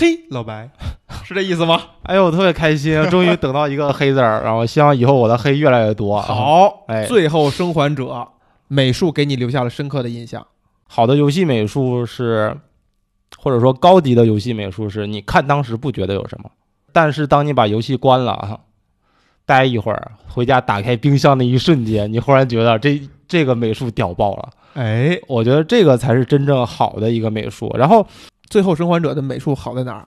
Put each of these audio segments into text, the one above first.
嘿，老白，是这意思吗？哎呦，我特别开心，终于等到一个黑字儿，然后希望以后我的黑越来越多。，好，哎最后生还者美术给你留下了深刻的印象。好的游戏美术是，或者说高级的游戏美术是，你看当时不觉得有什么，但是当你把游戏关了啊，待一会儿，回家打开冰箱的一瞬间，你忽然觉得这这个美术屌爆了。哎，我觉得这个才是真正好的一个美术。然后，最后生还者的美术好在哪儿？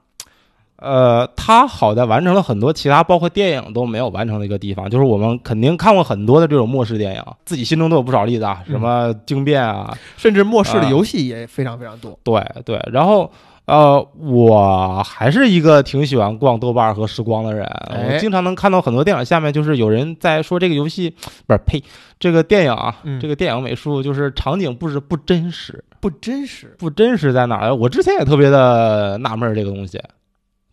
呃，它好在完成了很多其他包括电影都没有完成的一个地方，就是我们肯定看过很多的这种末世电影，自己心中都有不少例子啊，什么惊变啊，甚至末世的啊游戏也非常非常多。对对。然后，呃，我还是一个挺喜欢逛豆瓣和时光的人，哎我经常能看到很多电影下面就是有人在说这个游戏，不是呸，这个电影啊，嗯这个电影美术就是场景布置不真实。不真实。不真实在哪儿？我之前也特别的纳闷儿这个东西，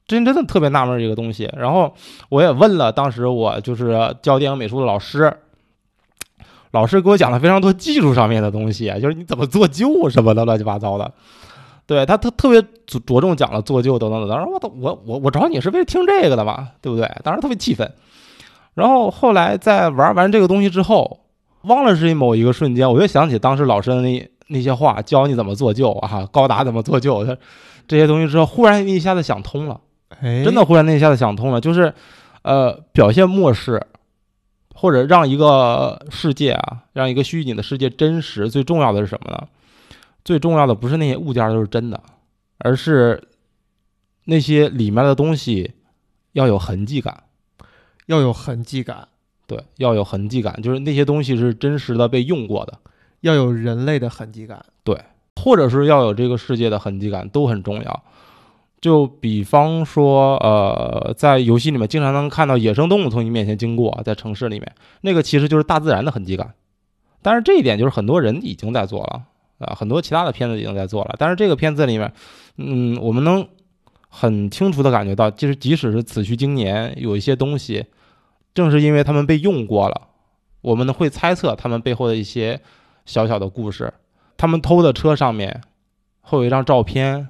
真真的特别纳闷儿这个东西。然后我也问了当时我就是教电影美术的老师，老师给我讲了非常多技术上面的东西，就是你怎么做旧什么的乱七八糟的。对他特特别着着重讲了做旧等等等等。然后我我我我找你是为了听这个的嘛，对不对？当时特别气愤。然后后来在玩完这个东西之后，忘了是某一个瞬间，我又想起当时老师的那那些话，教你怎么做旧啊，高达怎么做旧，这 这些东西之后，忽然一下子想通了，哎真的忽然那一下子想通了，就是呃，表现漠视，或者让一个世界啊，让一个虚拟的世界真实，最重要的是什么呢？最重要的不是那些物件都是真的，而是那些里面的东西要有痕迹感。要有痕迹感，对，要有痕迹感，就是那些东西是真实的被用过的，要有人类的痕迹感。对或者是要有这个世界的痕迹感，都很重要。就比方说，呃，在游戏里面经常能看到野生动物从你面前经过，在城市里面，那个其实就是大自然的痕迹感。但是这一点就是很多人已经在做了啊，很多其他的片子已经在做了。但是这个片子里面，嗯，我们能很清楚的感觉到，就是即使是此去经年，有一些东西，正是因为他们被用过了，我们会猜测他们背后的一些小小的故事。他们偷的车上面会有一张照片，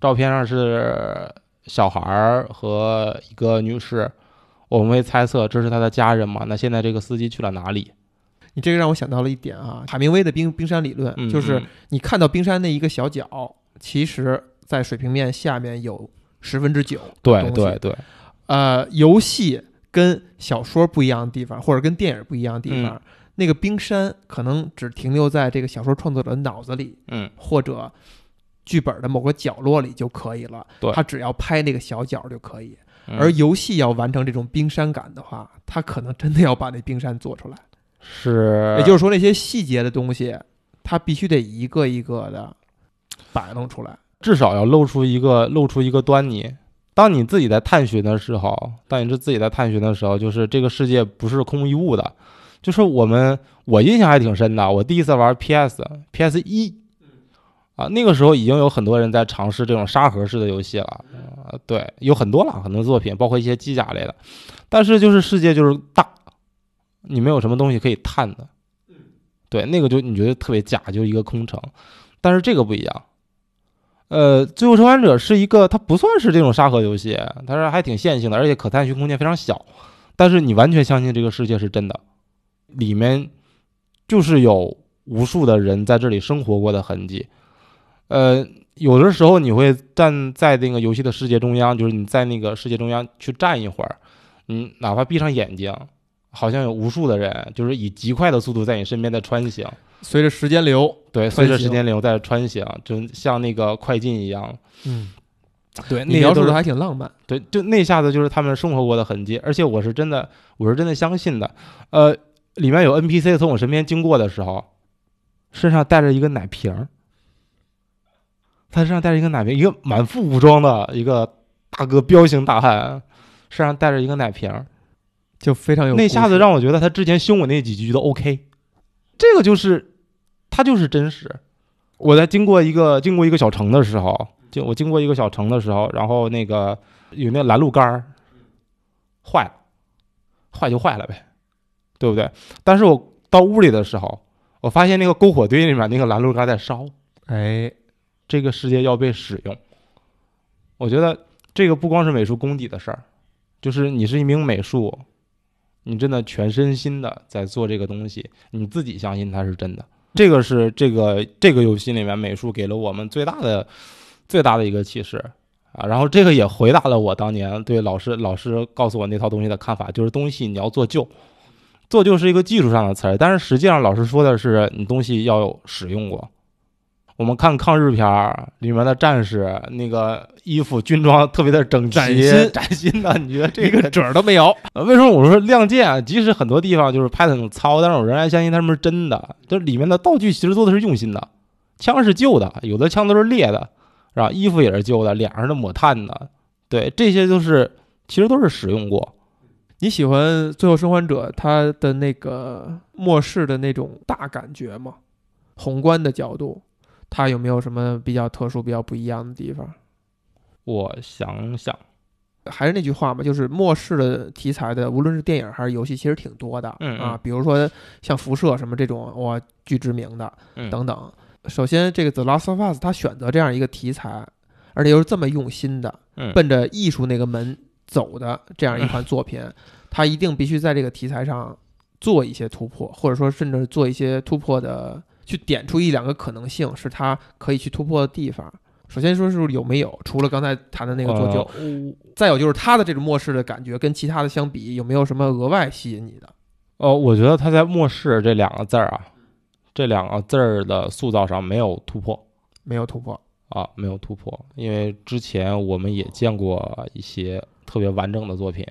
照片上是小孩儿和一个女士，我们会猜测这是他的家人嘛？那现在这个司机去了哪里？你这个让我想到了一点啊，海明威的冰冰山理论，嗯就是嗯你看到冰山那一个小角，其实在水平面下面有十分之九。对对对，呃，游戏跟小说不一样的地方，或者跟电影不一样的地方，那个冰山可能只停留在这个小说创作者的脑子里，嗯，或者剧本的某个角落里就可以了。对他只要拍那个小角就可以。嗯而游戏要完成这种冰山感的话，他可能真的要把那冰山做出来。是，也就是说，那些细节的东西，他必须得一个一个的摆弄出来。至少要露出一个露出一个端倪。当你自己在探寻的时候，当你是自己在探寻的时候，就是这个世界不是空无一物的。就是我们，我印象还挺深的。我第一次玩 PS PS 一啊，那个时候已经有很多人在尝试这种沙盒式的游戏了。啊，对，有很多了，很多作品，包括一些机甲类的。但是就是世界就是大，你没有什么东西可以探的。对，那个就你觉得特别假，就一个空城。但是这个不一样。呃，《最后生还者》是一个，它不算是这种沙盒游戏，它是还挺线性的，而且可探寻空间非常小。但是你完全相信这个世界是真的，里面就是有无数的人在这里生活过的痕迹。呃，有的时候你会站在那个游戏的世界中央，就是你在那个世界中央去站一会儿，你哪怕闭上眼睛，好像有无数的人就是以极快的速度在你身边在穿行。随着时间流，对，随着时间流在穿行，就像那个快进一样。嗯，对，你描述的还挺浪漫。对，就那下子就是他们生活过的痕迹，而且我是真的，我是真的相信的。呃，里面有 NPC 从我身边经过的时候，身上带着一个奶瓶儿，他身上带着一个奶瓶，一个满腹武装的一个大哥，彪形大汉，身上带着一个奶瓶儿，就非常有那下子让我觉得他之前凶我那几句都 OK，这个就是他就是真实。我在经过一个经过一个小城的时候，就我经过一个小城的时候，然后那个有那拦路杆儿？坏了，坏就坏了呗，对不对？但是我到屋里的时候，我发现那个篝火堆里面那个拦路杆在烧，哎，这个世界要被使用。我觉得这个不光是美术功底的事儿，就是你是一名美术，你真的全身心的在做这个东西，你自己相信它是真的。这个是这个这个游戏里面美术给了我们最大的最大的一个启示啊。然后这个也回答了我当年对老师老师告诉我那套东西的看法，就是东西你要做旧，做就是一个技术上的词儿，但是实际上老师说的是你东西要有使用过。我们看抗日片儿里面的战士，那个衣服军装特别的整齐、崭新崭新的，你觉得这个褶儿都没有。呃，为什么我说《亮剑》啊？即使很多地方就是拍的很糙，但是我仍然相信他们是真的。就是里面的道具其实做的是用心的，枪是旧的，有的枪都是裂的，是吧？衣服也是旧的，脸上是抹炭的，对，这些就是其实都是使用过。你喜欢《最后生还者》它的那个末世的那种大感觉吗？宏观的角度，它有没有什么比较特殊、比较不一样的地方？我想想，还是那句话嘛，就是末世的题材的，无论是电影还是游戏，其实挺多的嗯啊。比如说像辐射什么这种，哇，巨知名的嗯，等等。首先，这个《The Last of Us》它选择这样一个题材，而且又是这么用心的，嗯，奔着艺术那个门走的这样一款作品，它一定必须在这个题材上做一些突破，或者说甚至做一些突破的，去点出一两个可能性，是它可以去突破的地方。首先说是有没有，除了刚才谈的那个做旧，呃再有就是它的这种末世的感觉跟其他的相比，有没有什么额外吸引你的？哦，我觉得它在“末世”这两个字儿啊，这两个字儿的塑造上没有突破。没有突破，啊，没有突破，因为之前我们也见过一些特别完整的作品，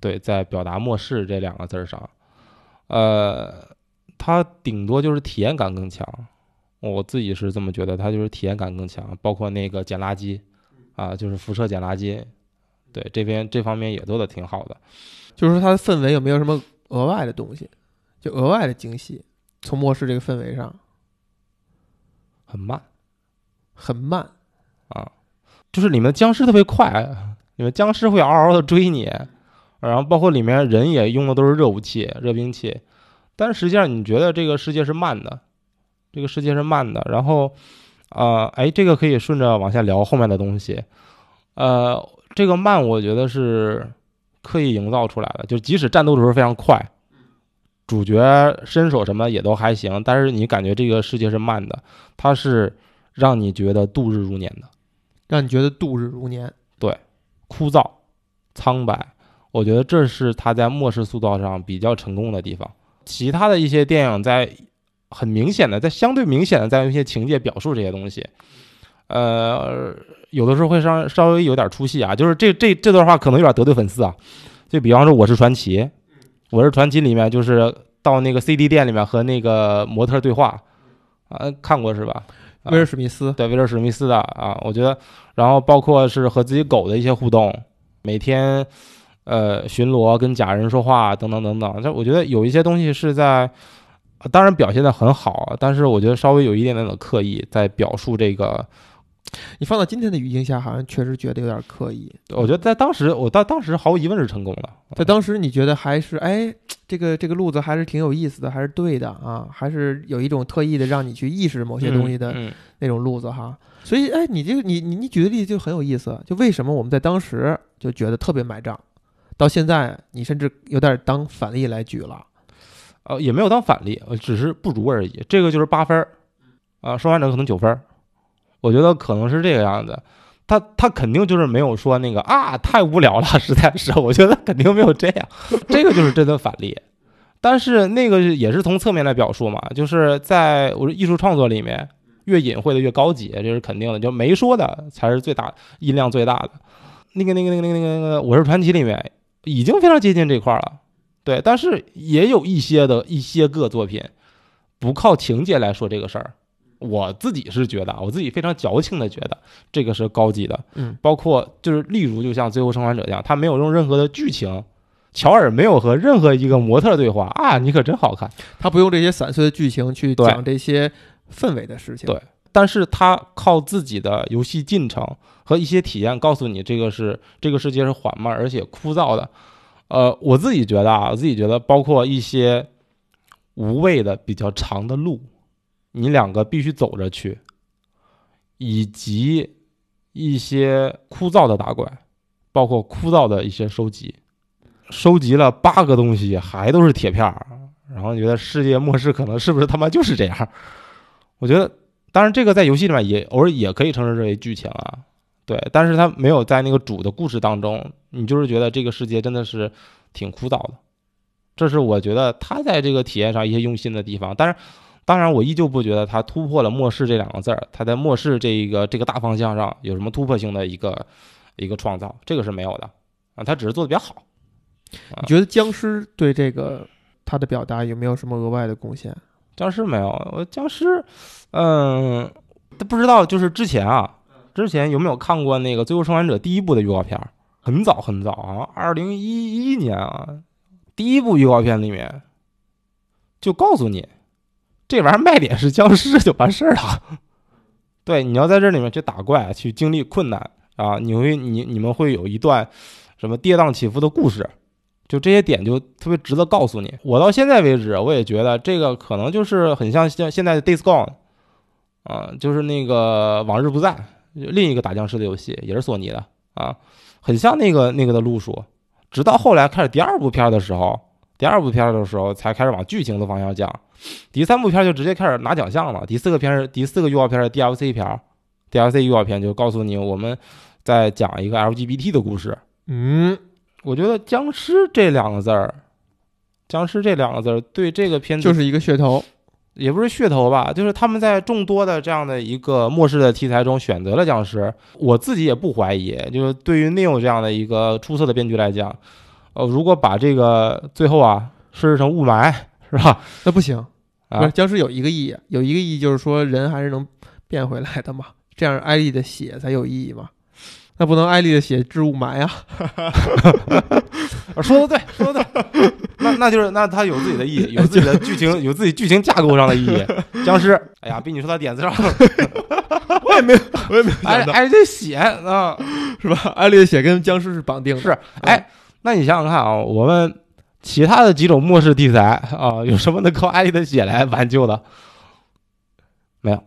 对，在表达“末世”这两个字儿上，呃，它顶多就是体验感更强，我自己是这么觉得，它就是体验感更强，包括那个捡垃圾，啊，就是辐射捡垃圾，对，这边这方面也做的挺好的，就是说它的氛围有没有什么额外的东西，就额外的惊喜？从末世这个氛围上很慢。很慢，啊，就是里面的僵尸特别快，里面僵尸会嗷嗷的追你，然后包括里面人也用的都是热武器、热兵器，但实际上你觉得这个世界是慢的，这个世界是慢的，然后，呃，哎，这个可以顺着往下聊后面的东西，呃，这个慢我觉得是刻意营造出来的，就即使战斗的时候非常快，主角身手什么也都还行，但是你感觉这个世界是慢的，它是让你觉得度日如年的。让你觉得度日如年。枯燥、苍白，我觉得这是他在末世塑造上比较成功的地方。其他的一些电影在很明显的，在相对明显的在用一些情节表述这些东西，呃，有的时候会稍稍微有点出戏啊。就是这这这段话可能有点得罪粉丝啊。就比方说《我是传奇》，《我是传奇》里面就是到那个 CD 店里面和那个模特对话啊，看过是吧？啊威尔史密斯，对威尔史密斯的啊，我觉得，然后包括是和自己狗的一些互动，每天呃巡逻跟假人说话等等等等，这我觉得有一些东西是在，呃当然表现的很好，但是我觉得稍微有一点点的刻意在表述这个，你放到今天的语境下，好像确实觉得有点刻意。我觉得在当时我到当时毫无疑问是成功的，在当时你觉得还是哎，这个这个路子还是挺有意思的，还是对的啊，还是有一种特意的让你去意识某些东西的那种路子哈。所以哎，你这个你你你举的例子就很有意思，就为什么我们在当时就觉得特别买账，到现在你甚至有点当反例来举了。呃也没有当反例，呃只是不如而已，这个就是八分儿，啊，生还者可能九分儿，我觉得可能是这个样子。他他肯定就是没有说那个啊太无聊了，实在是，我觉得肯定没有这样，这个就是真的反例。但是那个也是从侧面来表述嘛，就是在我艺术创作里面，越隐晦的越高级，这是肯定的，就没说的才是最大音量最大的。那个那个那个那个那个那个《我是传奇》里面已经非常接近这块儿了，对，但是也有一些的一些个作品不靠情节来说这个事儿。我自己是觉得啊，我自己非常矫情的觉得这个是高级的，嗯，包括就是例如就像《最后生还者》一样，他没有用任何的剧情，乔尔没有和任何一个模特对话啊，你可真好看，他不用这些散碎的剧情去讲这些氛围的事情。对但是他靠自己的游戏进程和一些体验告诉你，这个是这个世界是缓慢而且枯燥的。呃，我自己觉得啊，我自己觉得，包括一些无谓的比较长的路，你两个必须走着去，以及一些枯燥的打怪，包括枯燥的一些收集，收集了八个东西，还都是铁片儿，然后你觉得世界末世可能是不是他妈就是这样？我觉得，当然这个在游戏里面也偶尔也可以称之为剧情啊，对，但是它没有在那个主的故事当中，你就是觉得这个世界真的是挺枯燥的，这是我觉得他在这个体验上一些用心的地方，但是。当然，我依旧不觉得他突破了末世这两个字儿，他在末世这一个这个大方向上有什么突破性的一个一个创造，这个是没有的啊，他只是做的比较好。你觉得僵尸对这个他的表达有没有什么额外的贡献？僵尸没有，我僵尸，嗯，不知道，就是之前啊，之前有没有看过那个《最后生还者》第一部的预告片？很早很早啊，二零一一年啊，第一部预告片里面就告诉你。这玩意儿卖点是僵尸就完事儿了，对，你要在这里面去打怪，去经历困难啊，你会你你们会有一段什么跌宕起伏的故事，就这些点就特别值得告诉你。我到现在为止，我也觉得这个可能就是很像像现在的 Days Gone，啊，就是那个往日不在，另一个打僵尸的游戏，也是索尼的啊，很像那个那个的路数。直到后来开始第二部片的时候，第二部片的时候才开始往剧情的方向讲。第三部片就直接开始拿奖项了。第四个片是第四个预告片是 DLC 片，DLC 预告片就告诉你我们在讲一个 LGBT 的故事。嗯，我觉得僵尸这两个字儿，僵尸这两个字儿对这个片子就是一个噱头，也不是噱头吧，就是他们在众多的这样的一个末世的题材中选择了僵尸。我自己也不怀疑，就是对于 Neil 这样的一个出色的编剧来讲，呃，如果把这个最后啊设置成雾霾，是吧？那不行。啊，僵尸有一个意义，有一个意义就是说人还是能变回来的嘛，这样艾丽的血才有意义嘛。那不能艾丽的血治雾霾啊？说的对，说的对。那那就是那他有自己的意义，有自己的剧情，有自己剧情架构上的意义。僵尸，哎呀，比你说到点子上了，我也没有，我也没有艾艾丽的血啊，是吧？艾丽的血跟僵尸是绑定的。是，哎，那你想想看啊，我们。其他的几种末世题材啊，有什么能靠艾丽的血来挽救的？没有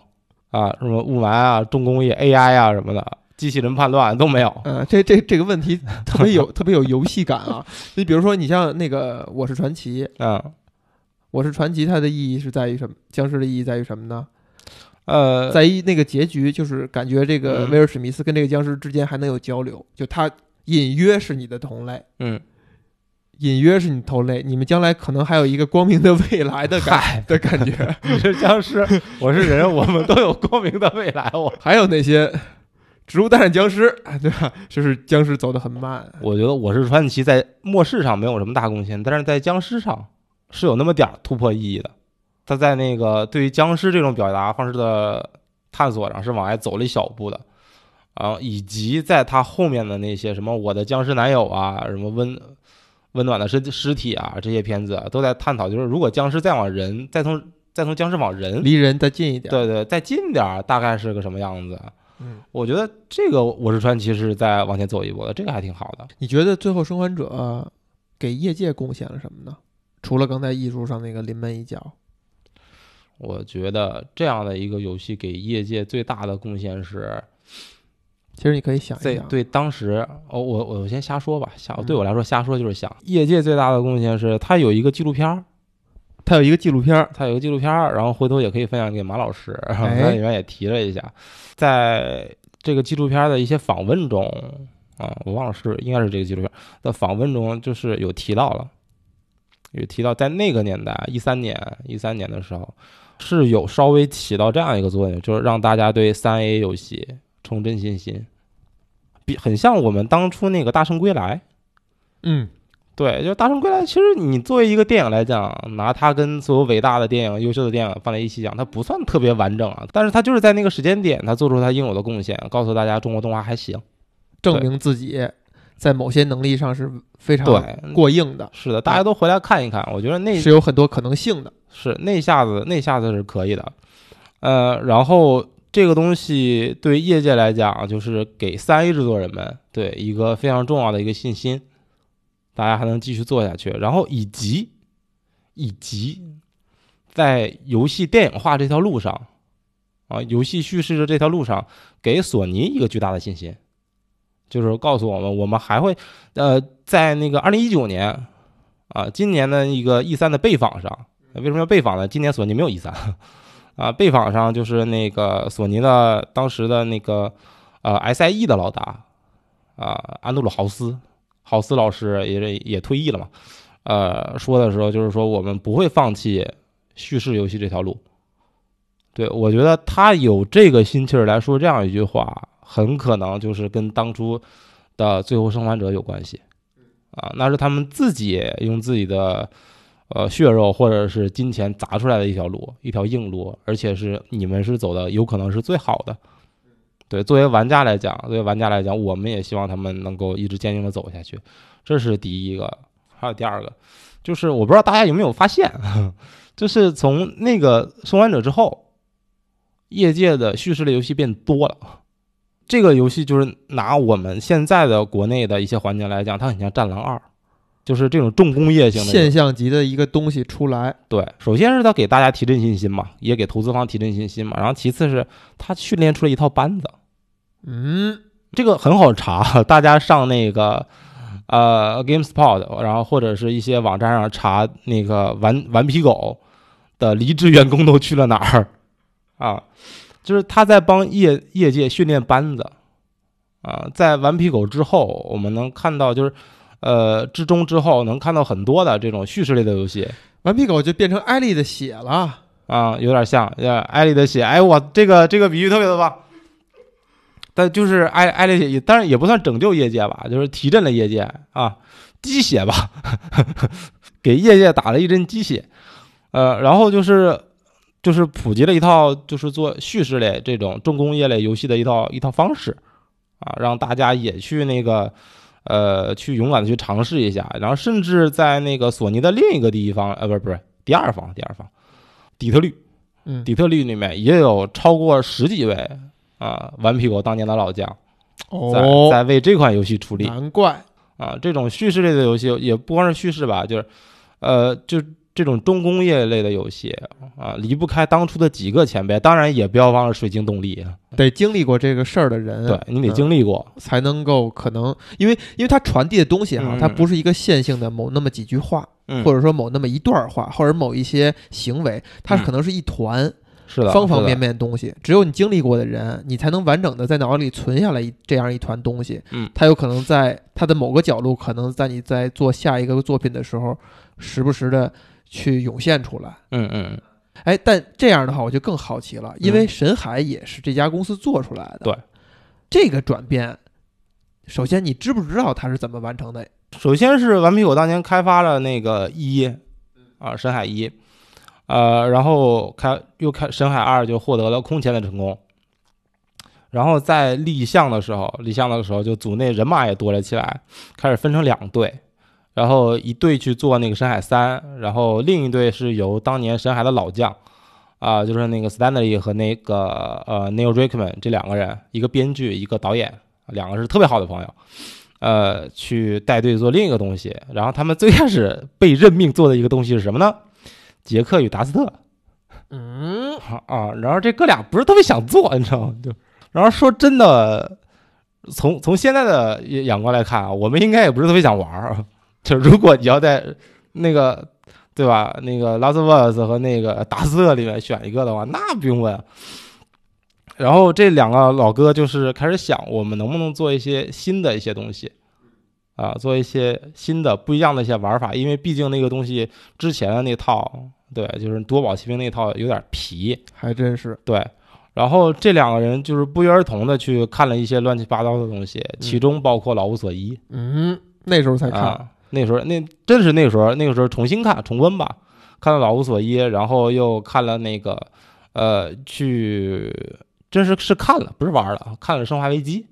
啊，什么雾霾啊、重工业、AI 啊什么的，机器人判断都没有。嗯，这这这个问题特别有 特别有游戏感啊！你比如说，你像那个《我是传奇》，嗯，《我是传奇》，它的意义是在于什么？僵尸的意义在于什么呢？呃，在于那个结局，就是感觉这个威尔史密斯跟这个僵尸之间还能有交流，就他隐约是你的同类。嗯。隐约是你头类，你们将来可能还有一个光明的未来的感的感觉。你是僵尸，我是人，我们都有光明的未来。我还有那些植物大战僵尸，对吧？就是僵尸走得很慢。我觉得我是传奇在末世上没有什么大贡献，但是在僵尸上是有那么点儿突破意义的。他在那个对于僵尸这种表达方式的探索上是往外走了一小步的，啊，以及在他后面的那些什么我的僵尸男友啊，什么温。温暖的尸尸体啊，这些片子都在探讨，就是如果僵尸再往人，再从再从僵尸往人离人再近一点，对对，再近点儿，大概是个什么样子？嗯，我觉得这个我是传奇是在往前走一步的，这个还挺好的。你觉得最后生还者给业界贡献了什么呢？除了刚才艺术上那个临门一脚，我觉得这样的一个游戏给业界最大的贡献是。其实你可以想一想，对当时，哦，我我先瞎说吧，瞎对我来说瞎说就是想，业界最大的贡献是它有一个纪录片儿，它有一个纪录片儿，它有个纪录片儿，然后回头也可以分享给马老师，它里面也提了一下，在这个纪录片的一些访问中，啊，我忘了是应该是这个纪录片的访问中，就是有提到了，有提到在那个年代，一三年一三年的时候，是有稍微起到这样一个作用，就是让大家对三 A 游戏。重振信心，比很像我们当初那个《大圣归来》。嗯，对，就是《大圣归来》。其实你作为一个电影来讲，拿它跟所有伟大的电影、优秀的电影放在一起讲，它不算特别完整啊。但是它就是在那个时间点，它做出它应有的贡献，告诉大家中国动画还行，证明自己在某些能力上是非常过硬的。是的，大家都回来看一看，我觉得那是有很多可能性的。是那下子，那下子是可以的。呃，然后。这个东西对业界来讲，就是给三 A 制作人们对一个非常重要的一个信心，大家还能继续做下去。然后以及以及在游戏电影化这条路上，啊，游戏叙事的这条路上，给索尼一个巨大的信心，就是告诉我们，我们还会，呃，在那个二零一九年，啊，今年的一个 E 三的备访上，为什么要备访呢？今年索尼没有 E 三，啊，背访上就是那个索尼的当时的那个呃 SIE 的老大，啊，安德鲁豪斯，豪斯老师也也退役了嘛，呃，说的时候就是说我们不会放弃叙事游戏这条路。对，我觉得他有这个心气儿来说这样一句话，很可能就是跟当初的《最后生还者》有关系，啊，那是他们自己用自己的呃血肉或者是金钱砸出来的一条路，一条硬路，而且是你们是走的有可能是最好的。对，作为玩家来讲，作为玩家来讲，我们也希望他们能够一直坚定的走下去，这是第一个。还有第二个，就是我不知道大家有没有发现，就是从那个《生还者》之后。业界的叙事类游戏变多了，这个游戏就是拿我们现在的国内的一些环境来讲，它很像《战狼二》，就是这种重工业性的现象级的一个东西出来。对，首先是他给大家提振信心嘛，也给投资方提振信心嘛。然后其次是他训练出了一套班子。嗯，这个很好查，大家上那个呃 GameSpot，然后或者是一些网站上查那个顽顽皮狗的离职员工都去了哪儿。啊，就是他在帮业业界训练班子，啊，在顽皮狗之后，我们能看到就是，呃，之中之后能看到很多的这种叙事类的游戏。顽皮狗就变成艾丽的血了，啊，有点像，像艾丽的血。哎，我这个这个比喻特别的棒。但就是艾艾丽血，当然也不算拯救业界吧，就是提振了业界啊，鸡血吧，给业界打了一针鸡血。呃，然后就是。就是普及了一套，就是做叙事类这种重工业类游戏的一套一套方式，啊，让大家也去那个，呃，去勇敢的去尝试一下。然后甚至在那个索尼的另一个地方，呃，不是不是第二方，第二方，底特律，嗯，底特律里面也有超过十几位啊，顽皮狗当年的老将，在在为这款游戏出力。难怪啊，这种叙事类的游戏也不光是叙事吧，就是，呃，就。这种重工业类的游戏啊，离不开当初的几个前辈，当然也不要忘了水晶动力，得经历过这个事儿的人，对你得经历过，才能够可能，因为因为它传递的东西哈，它不是一个线性的某那么几句话，或者说某那么一段话，或者某一些行为，它可能是一团，是的，方方面面的东西，只有你经历过的人，你才能完整的在脑子里存下来一这样一团东西，嗯，它有可能在它的某个角度，可能在你在做下一个作品的时候，时不时的。去涌现出来，嗯嗯，哎，但这样的话我就更好奇了，因为神海也是这家公司做出来的，对，这个转变，首先你知不知道它是怎么完成的？首先是顽皮狗当年开发了那个一，啊，神海一，呃，然后开又开神海二就获得了空前的成功，然后在立项的时候，立项的时候就组内人马也多了起来，开始分成两队。然后一队去做那个深海三，然后另一队是由当年深海的老将，啊，就是那个 Stanley 和那个呃 Neil Druckmann 这两个人，一个编剧，一个导演，两个是特别好的朋友，呃，去带队做另一个东西。然后他们最开始被任命做的一个东西是什么呢？杰克与达斯特。嗯，啊，然后这哥俩不是特别想做，你知道吗？就，然后说真的，从从现在的眼光来看啊，我们应该也不是特别想玩儿。就如果你要在那个对吧，那个拉斯维斯和那个达斯特里面选一个的话，那不用问。然后这两个老哥就是开始想，我们能不能做一些新的一些东西啊，做一些新的不一样的一些玩法，因为毕竟那个东西之前的那套，对，就是夺宝奇兵那套有点皮，还真是对。然后这两个人就是不约而同的去看了一些乱七八糟的东西，其中包括老无所依。嗯，那时候才看。那时候，那真是那时候，那个时候重新看、重温吧，看了《老无所依》，然后又看了那个，呃，去，真是是看了，不是玩了，看了《生化危机》，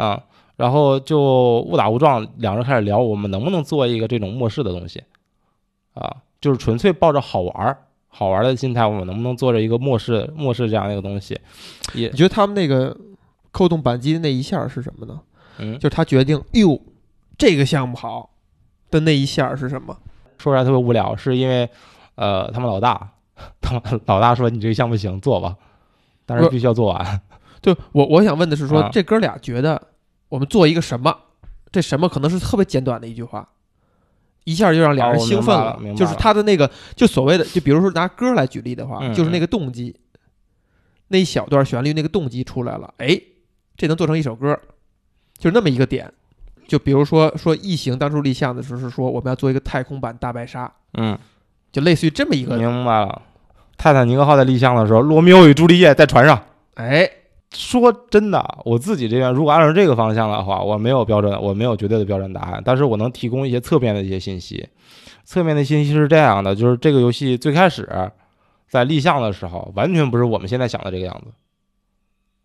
啊，然后就误打误撞，两人开始聊，我们能不能做一个这种末世的东西，啊，就是纯粹抱着好玩、好玩的心态，我们能不能做着一个末世、末世这样一个东西？也，你觉得他们那个扣动扳机的那一下是什么呢？嗯，就是他决定，哟。这个项目好的那一下是什么？说出来特别无聊，是因为，呃，他们老大，他们老大说你这个项目行做吧，但是必须要做完。就我我想问的是说，啊这哥俩觉得我们做一个什么？这什么可能是特别简短的一句话，一下就让俩人兴奋了就是他的那个，就所谓的，就比如说拿歌来举例的话，嗯就是那个动机，那一小段旋律那个动机出来了，哎，这能做成一首歌，就是那么一个点。就比如说说异形当初立项的时候是说我们要做一个太空版大白鲨，嗯，就类似于这么一个，明白了。泰坦尼克号在立项的时候，罗密欧与朱丽叶在船上。哎，说真的，我自己这边如果按照这个方向的话，我没有标准，我没有绝对的标准答案，但是我能提供一些侧面的一些信息。侧面的信息是这样的，就是这个游戏最开始在立项的时候，完全不是我们现在想的这个样子。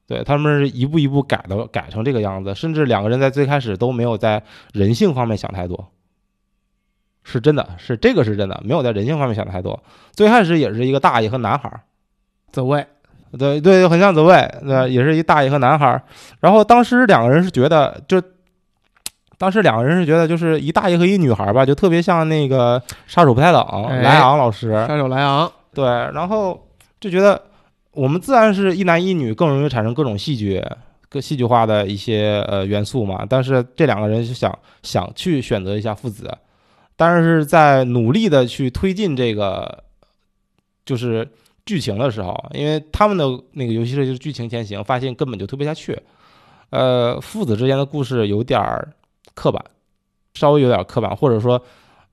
对他们是一步一步改的，改成这个样子，甚至两个人在最开始都没有在人性方面想太多，是真的，是这个是真的，没有在人性方面想太多。最开始也是一个大爷和男孩儿，走位，对对，很像走位对，也是一大爷和男孩儿。然后当时两个人是觉得，就当时两个人是觉得，就是一大爷和一女孩儿吧，就特别像那个杀手不太冷哎莱昂老师，杀手莱昂，对，然后就觉得我们自然是一男一女，更容易产生各种戏剧、各戏剧化的一些呃元素嘛。但是这两个人就想想去选择一下父子，但是在努力的去推进这个就是剧情的时候，因为他们的那个游戏设计是剧情前行，发现根本就推不下去。呃，父子之间的故事有点儿刻板，稍微有点刻板，或者说，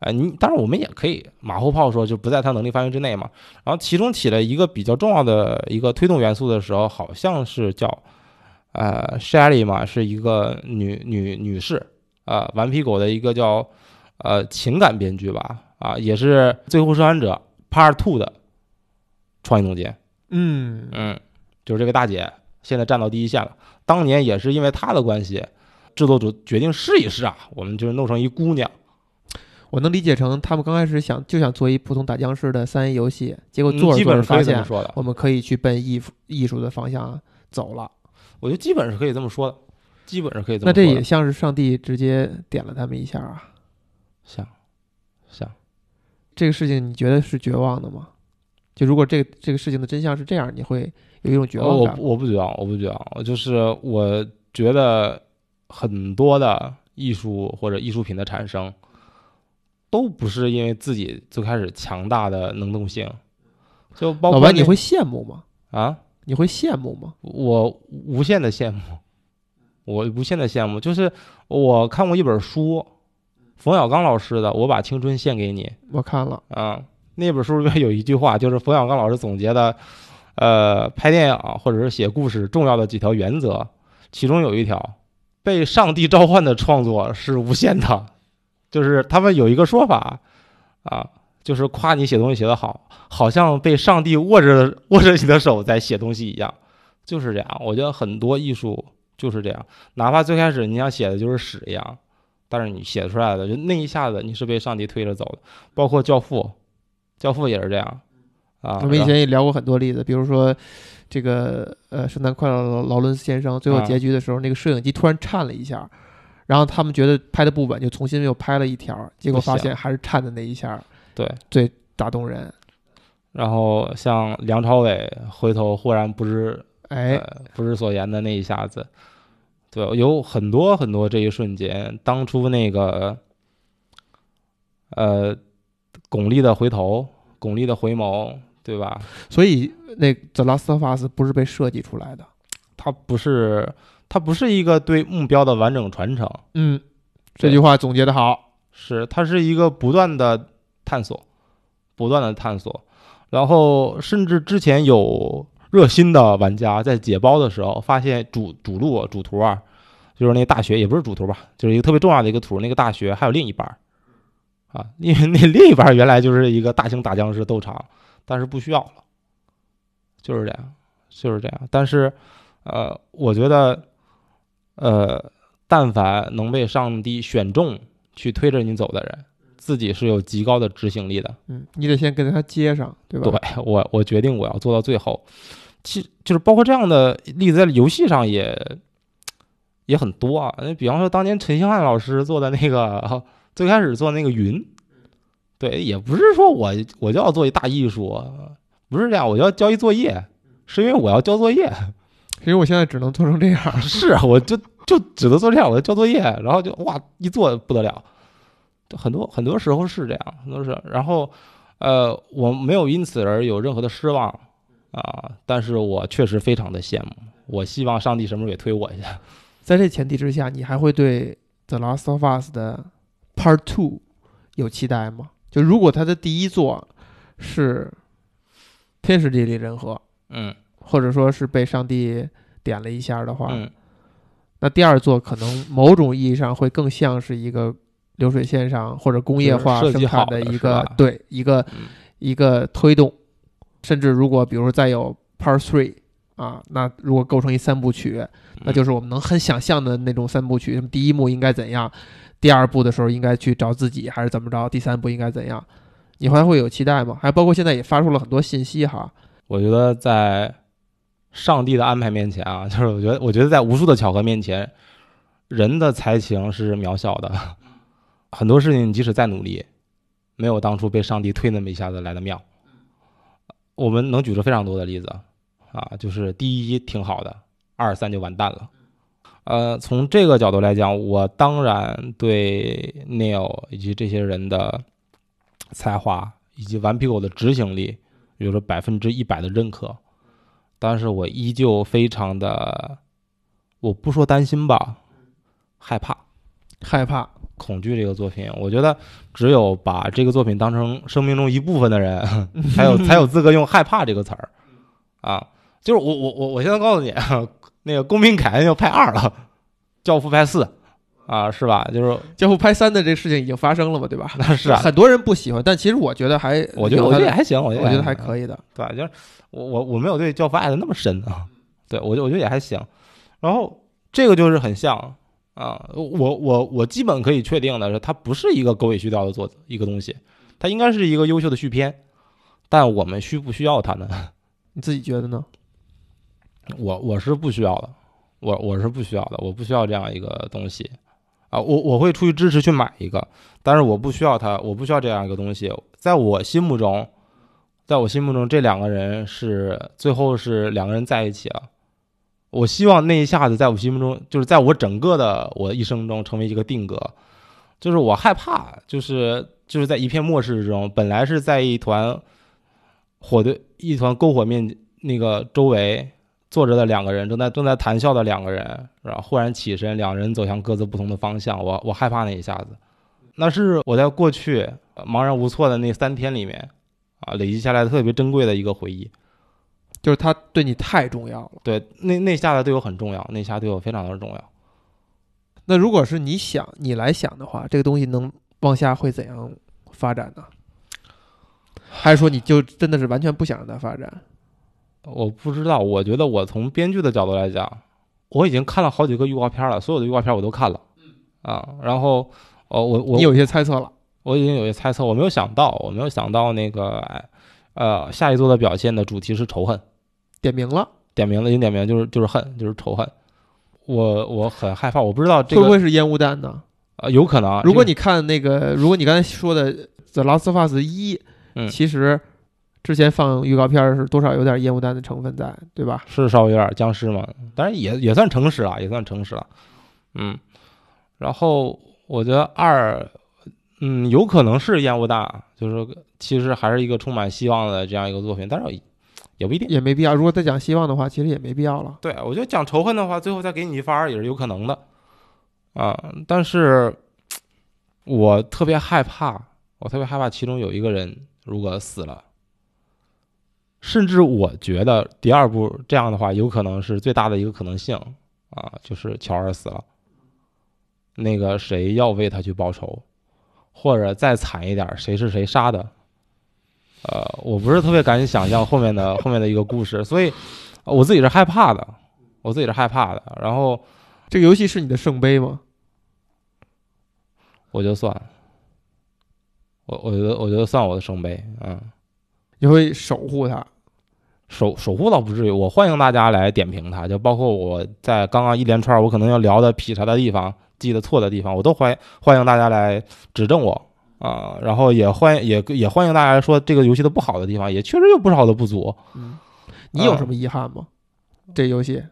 呃，你当然我们也可以马后炮说就不在他能力范围之内嘛。然后其中起了一个比较重要的一个推动元素的时候，好像是叫呃 Shelly 嘛，是一个女女女士呃、顽皮狗的一个叫呃情感编剧吧，啊，也是《最后生还者 Part Two》的创意总监。嗯，嗯，就是这个大姐现在站到第一线了。当年也是因为她的关系，制作组决定试一试啊，我们就是弄成一姑娘。我能理解成他们刚开始想就想做一普通打僵尸的三 A 游戏，结果嗯做着做着发现我们可以去奔艺术艺术的方向走了。我觉得基本是可以这么说的，基本是可以这么说的。这也像是上帝直接点了他们一下啊！像像这个事情你觉得是绝望的吗？就如果这个这个事情的真相是这样，你会有一种绝望感。我我不绝望，我不绝望，就是我觉得很多的艺术或者艺术品的产生，都不是因为自己最开始强大的能动性，就包括老白，你会羡慕吗？啊，你会羡慕吗？我无限的羡慕，我无限的羡慕。就是我看过一本书，冯小刚老师的《我把青春献给你》我看了，啊，那本书里面有一句话，就是冯小刚老师总结的，呃，拍电影或者是写故事重要的几条原则，其中有一条，被上帝召唤的创作是无限的，就是他们有一个说法啊，就是夸你写东西写得好，好像被上帝握着握着你的手在写东西一样，就是这样。我觉得很多艺术就是这样，哪怕最开始你想写的就是屎一样，但是你写出来的就那一下子你是被上帝推着走的。包括《教父》，《教父》也是这样啊。我们以前也聊过很多例子，比如说这个呃，圣诞快乐劳劳伦斯先生最后啊结局的时候，那个摄影机突然颤了一下，然后他们觉得拍的不稳，就重新又拍了一条，结果发现还是颤的那一下对，最打动人。然后像梁朝伟回头忽然不知哎，呃不知所言的那一下子，对，有很多很多这一瞬间，当初那个呃巩俐的回头，巩俐的回眸，对吧？所以那《The Last of Us》不是被设计出来的。它不是它不是一个对目标的完整传承，嗯，这句话总结的好。是它是一个不断的探索，不断的探索，然后甚至之前有热心的玩家在解包的时候，发现主主路主图啊，就是那大学也不是主图吧，就是一个特别重要的一个图，那个大学还有另一半儿。啊，因为那另一半儿原来就是一个大型打僵尸斗场，但是不需要了，就是这样，就是这样。但是呃，我觉得呃，但凡能被上帝选中。去推着你走的人，自己是有极高的执行力的。嗯，你得先跟他接上，对吧？对我，我决定我要做到最后。其就是包括这样的例子，在游戏上也也很多啊。那比方说，当年陈星汉老师做的那个，最开始做那个云，对，也不是说我我就要做一大艺术，不是这样，我就要交一作业，是因为我要交作业。因为我现在只能做成这样。是啊，我就就只能做这样，我要交作业，然后就哇一做不得了，很多很多时候是这样，很多是。然后呃，我没有因此而有任何的失望啊，但是我确实非常的羡慕。我希望上帝什么时候也推我一下。在这前提之下，你还会对《The Last of Us》的 Part Two 有期待吗？就如果他的第一作是天时地利人和，嗯或者说是被上帝点了一下的话，嗯。那第二座可能某种意义上会更像是一个流水线上或者工业化生产的一个吧？对一个嗯。一个推动，甚至如果比如说再有 Part Three 啊，那如果构成一三部曲，那就是我们能很想象的那种三部曲，第一幕应该怎样，第二部的时候应该去找自己还是怎么着，第三部应该怎样，你还会有期待吗？还包括现在也发出了很多信息哈，我觉得在上帝的安排面前啊，就是我觉得，我觉得在无数的巧合面前，人的才情是渺小的。很多事情，即使再努力，没有当初被上帝推那么一下子来的妙。我们能举出非常多的例子啊，就是第一挺好的，二三就完蛋了。呃，从这个角度来讲，我当然对 Neil 以及这些人的才华以及顽皮狗的执行力有着百分之一百的认可，但是我依旧非常的，我不说担心吧，害怕、害怕，恐惧这个作品。我觉得只有把这个作品当成生命中一部分的人，才有 才有资格用害怕这个词儿啊。就是我我我我现在告诉你，那个公民凯恩要拍二了，教父拍四啊，是吧？就是教父拍三的这个事情已经发生了嘛，对吧？那是啊，很多人不喜欢，但其实我觉得还，我觉得我觉得也还行，我我觉得我觉得还。可以的。对，就是我我我没有对教父爱的那么深啊，对我就我觉得也还行。然后这个就是很像啊，我我我基本可以确定的是，它不是一个狗尾续貂的作一个东西，它应该是一个优秀的续篇。但我们需不需要它呢？你自己觉得呢？我我是不需要的，我我是不需要的，我不需要这样一个东西啊，我我会出于支持去买一个，但是我不需要它，我不需要这样一个东西，在我心目中，在我心目中，这两个人是最后是两个人在一起了。我希望那一下子在我心目中，就是在我整个的我一生中成为一个定格，就是我害怕，就是就是在一片末世之中，本来是在一团火堆、一团篝火面那个周围坐着的两个人，正在正在谈笑的两个人，然后忽然起身，两人走向各自不同的方向。我我害怕那一下子，那是我在过去呃茫然无措的那三天里面啊累积下来特别珍贵的一个回忆。就是他对你太重要了。对，那那下子对我很重要，那下对我非常的重要。那如果是你想你来想的话，这个东西能往下会怎样发展呢？还是说你就真的是完全不想让它发展？我不知道，我觉得我从编剧的角度来讲，我已经看了好几个预告片了，所有的预告片我都看了啊。然后，哦，我我你有一些猜测了。我已经有些猜测，我没有想到，我没有想到那个哎呃下一座的表现的主题是仇恨，点名了，点名了，已经点名就是就是恨，就是仇恨。我我很害怕，我不知道这个会不会是烟雾弹呢？呃有可能啊。如果你看那个，如果你刚才说的《The Last of Us 一》，嗯其实之前放预告片儿是多少有点烟雾弹的成分在，对吧？是稍微有点僵尸嘛，当然也也算诚实了，也算诚实了，嗯。然后我觉得二，嗯，有可能是烟雾弹，就是其实还是一个充满希望的这样一个作品，但是也不一定。也没必要。如果再讲希望的话，其实也没必要了。对，我觉得讲仇恨的话，最后再给你一发也是有可能的，啊，但是我特别害怕，我特别害怕其中有一个人如果死了，甚至我觉得第二部这样的话，有可能是最大的一个可能性啊，就是乔尔死了，那个谁要为他去报仇，或者再惨一点，谁是谁杀的，呃，我不是特别敢想象后面的 后面的一个故事，所以我自己是害怕的，我自己是害怕的，然后这个游戏是你的圣杯吗？我就算，我我觉得我觉得算我的圣杯，嗯，你会守护它？守守护倒不至于，我欢迎大家来点评它，就包括我在刚刚一连串我可能要聊的劈柴的地方、记得错的地方，我都欢欢迎大家来指正我啊、然后也欢也也欢迎大家说这个游戏的不好的地方，也确实有不少的不足，嗯，你有什么遗憾吗？这游戏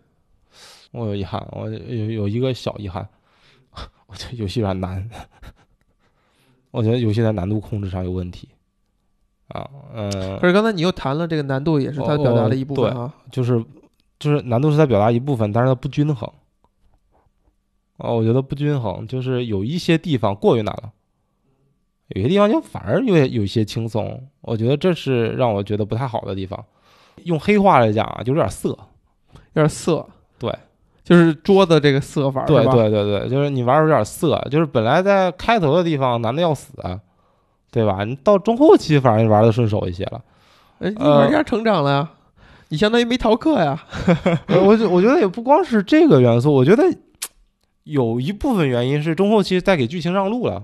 我有遗憾，我有有一个小遗憾，我觉得游戏有点难，我觉得游戏在难度控制上有问题。啊，嗯，可是刚才你又谈了这个难度，也是它表达的一部分啊。就是就是难度是它表达一部分，但是它不均衡。哦，我觉得不均衡，就是有一些地方过于难了，有些地方就反而有有一些轻松。我觉得这是让我觉得不太好的地方。用黑话来讲啊，就有点色，有点色。对，就是桌子这个色法，对对对对，就是你玩有点色，就是本来在开头的地方难的要死。对吧？你到中后期反而玩的顺手一些了，哎，你玩家成长了呀，你相当于没逃课呀。我我觉得也不光是这个元素，我觉得有一部分原因是中后期在给剧情让路了，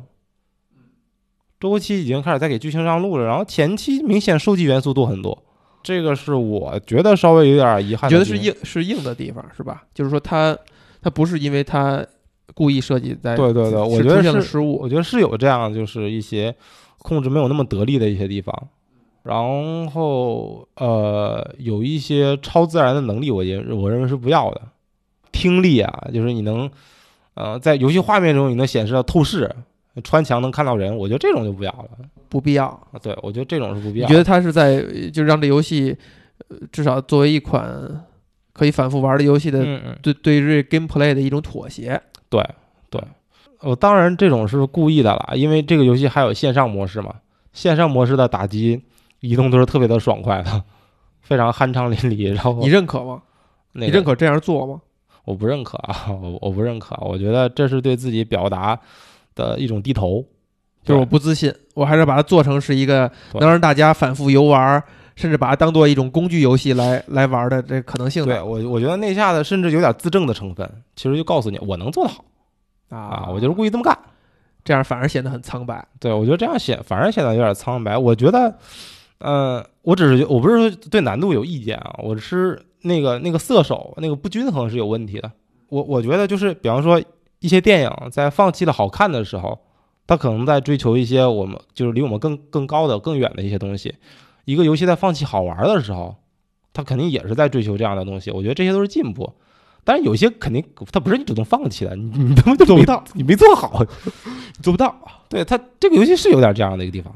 中后期已经开始在给剧情让路了，然后前期明显收集元素多很多，这个是我觉得稍微有点遗憾。觉得是硬是硬的地方是吧？就是说他他不是因为他故意设计在对对对，我觉得是失误，我觉得是有这样就是一些。控制没有那么得力的一些地方，然后呃，有一些超自然的能力，我也我认为是不要的。听力啊，就是你能呃在游戏画面中你能显示到透视，穿墙能看到人，我觉得这种就不要了，不必要。对，我觉得这种是不必要。你觉得它是在就让这游戏至少作为一款可以反复玩的游戏的对对于 gameplay 的一种妥协？对对。哦，当然这种是故意的啦，因为这个游戏还有线上模式嘛。线上模式的打击移动都是特别的爽快的，非常酣畅淋漓。然后你认可吗？你认可这样做吗？我不认可啊，我我不认可。我觉得这是对自己表达的一种低头，就是我不自信，我还是把它做成是一个能让大家反复游玩，甚至把它当做一种工具游戏来 来玩的这可能性。对我，我觉得那下的甚至有点自证的成分，其实就告诉你我能做得好。啊，我就是故意这么干，这样反而显得很苍白。对，我觉得这样显反而显得有点苍白。我觉得，呃，我只是我不是说对难度有意见啊，我是那个那个色手那个不均衡是有问题的。我我觉得就是，比方说一些电影在放弃了好看的时候，他可能在追求一些我们就是离我们更更高的更远的一些东西。一个游戏在放弃好玩的时候，他肯定也是在追求这样的东西。我觉得这些都是进步。但是有些肯定他不是你主动放弃的，你你 他妈就做不到，你没做好，你做不到。对他这个游戏是有点这样的一个地方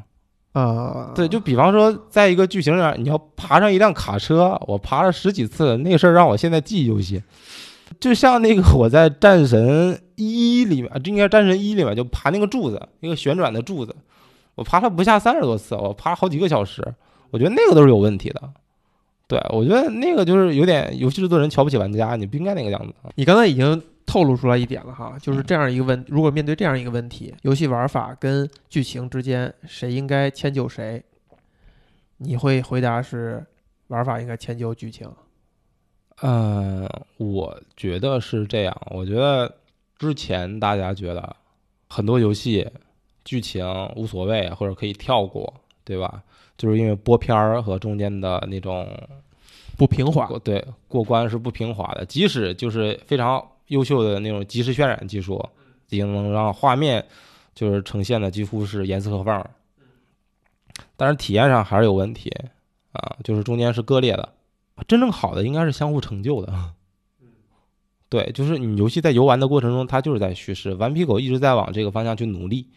啊。对，就比方说在一个剧情上，你要爬上一辆卡车，我爬了十几次，那个事儿让我现在记忆犹新。就像那个我在战神一里面，这应该是战神一里面，就爬那个柱子，一个旋转的柱子，我爬了不下三十多次，我爬了好几个小时，我觉得那个都是有问题的。对，我觉得那个就是有点游戏制作人瞧不起玩家，你不应该那个样子。你刚才已经透露出来一点了哈，就是这样一个问，如果面对这样一个问题，游戏玩法跟剧情之间谁应该迁就谁，你会回答是玩法应该迁就剧情。嗯，我觉得是这样。我觉得之前大家觉得很多游戏剧情无所谓或者可以跳过，对吧？就是因为播片儿和中间的那种不平滑，对过关是不平滑的。即使就是非常优秀的那种即时渲染技术，已经能让画面就是呈现的几乎是严丝合缝，但是体验上还是有问题啊，就是中间是割裂的。真正好的应该是相互成就的，对，就是你游戏在游玩的过程中，它就是在叙事，顽皮狗一直在往这个方向去努力。